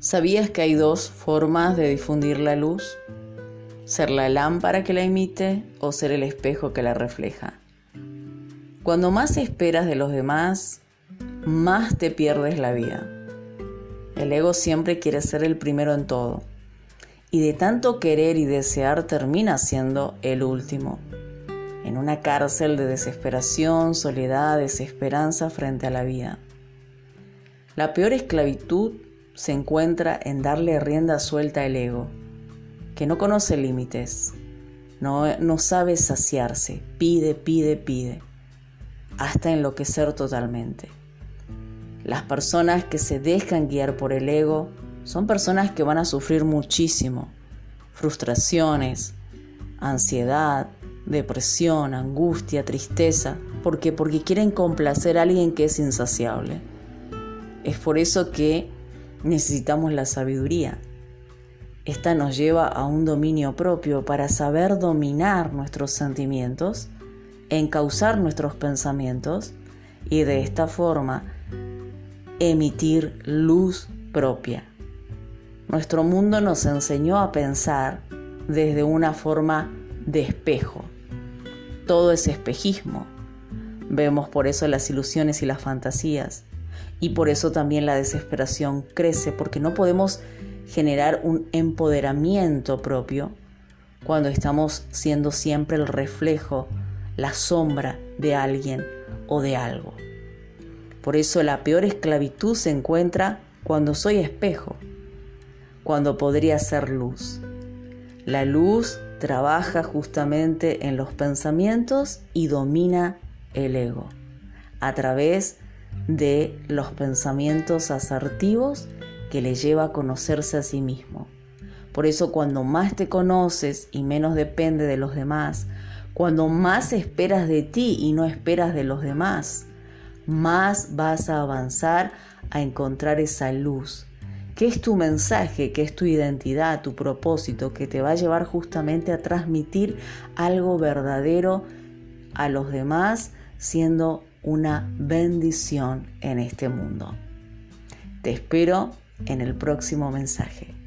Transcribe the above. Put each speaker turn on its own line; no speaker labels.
¿Sabías que hay dos formas de difundir la luz? Ser la lámpara que la emite o ser el espejo que la refleja. Cuando más esperas de los demás, más te pierdes la vida. El ego siempre quiere ser el primero en todo. Y de tanto querer y desear termina siendo el último. En una cárcel de desesperación, soledad, desesperanza frente a la vida. La peor esclavitud se encuentra en darle rienda suelta al ego, que no conoce límites, no, no sabe saciarse, pide, pide, pide, hasta enloquecer totalmente. Las personas que se dejan guiar por el ego son personas que van a sufrir muchísimo, frustraciones, ansiedad, depresión, angustia, tristeza, porque porque quieren complacer a alguien que es insaciable. Es por eso que necesitamos la sabiduría. Esta nos lleva a un dominio propio para saber dominar nuestros sentimientos, encauzar nuestros pensamientos y de esta forma emitir luz propia. Nuestro mundo nos enseñó a pensar desde una forma de espejo. Todo es espejismo. Vemos por eso las ilusiones y las fantasías. Y por eso también la desesperación crece, porque no podemos generar un empoderamiento propio cuando estamos siendo siempre el reflejo, la sombra de alguien o de algo. Por eso la peor esclavitud se encuentra cuando soy espejo, cuando podría ser luz. La luz trabaja justamente en los pensamientos y domina el ego a través de los pensamientos asertivos que le lleva a conocerse a sí mismo. Por eso cuando más te conoces y menos depende de los demás, cuando más esperas de ti y no esperas de los demás, más vas a avanzar a encontrar esa luz, que es tu mensaje, que es tu identidad, tu propósito, que te va a llevar justamente a transmitir algo verdadero a los demás, siendo una bendición en este mundo. Te espero en el próximo mensaje.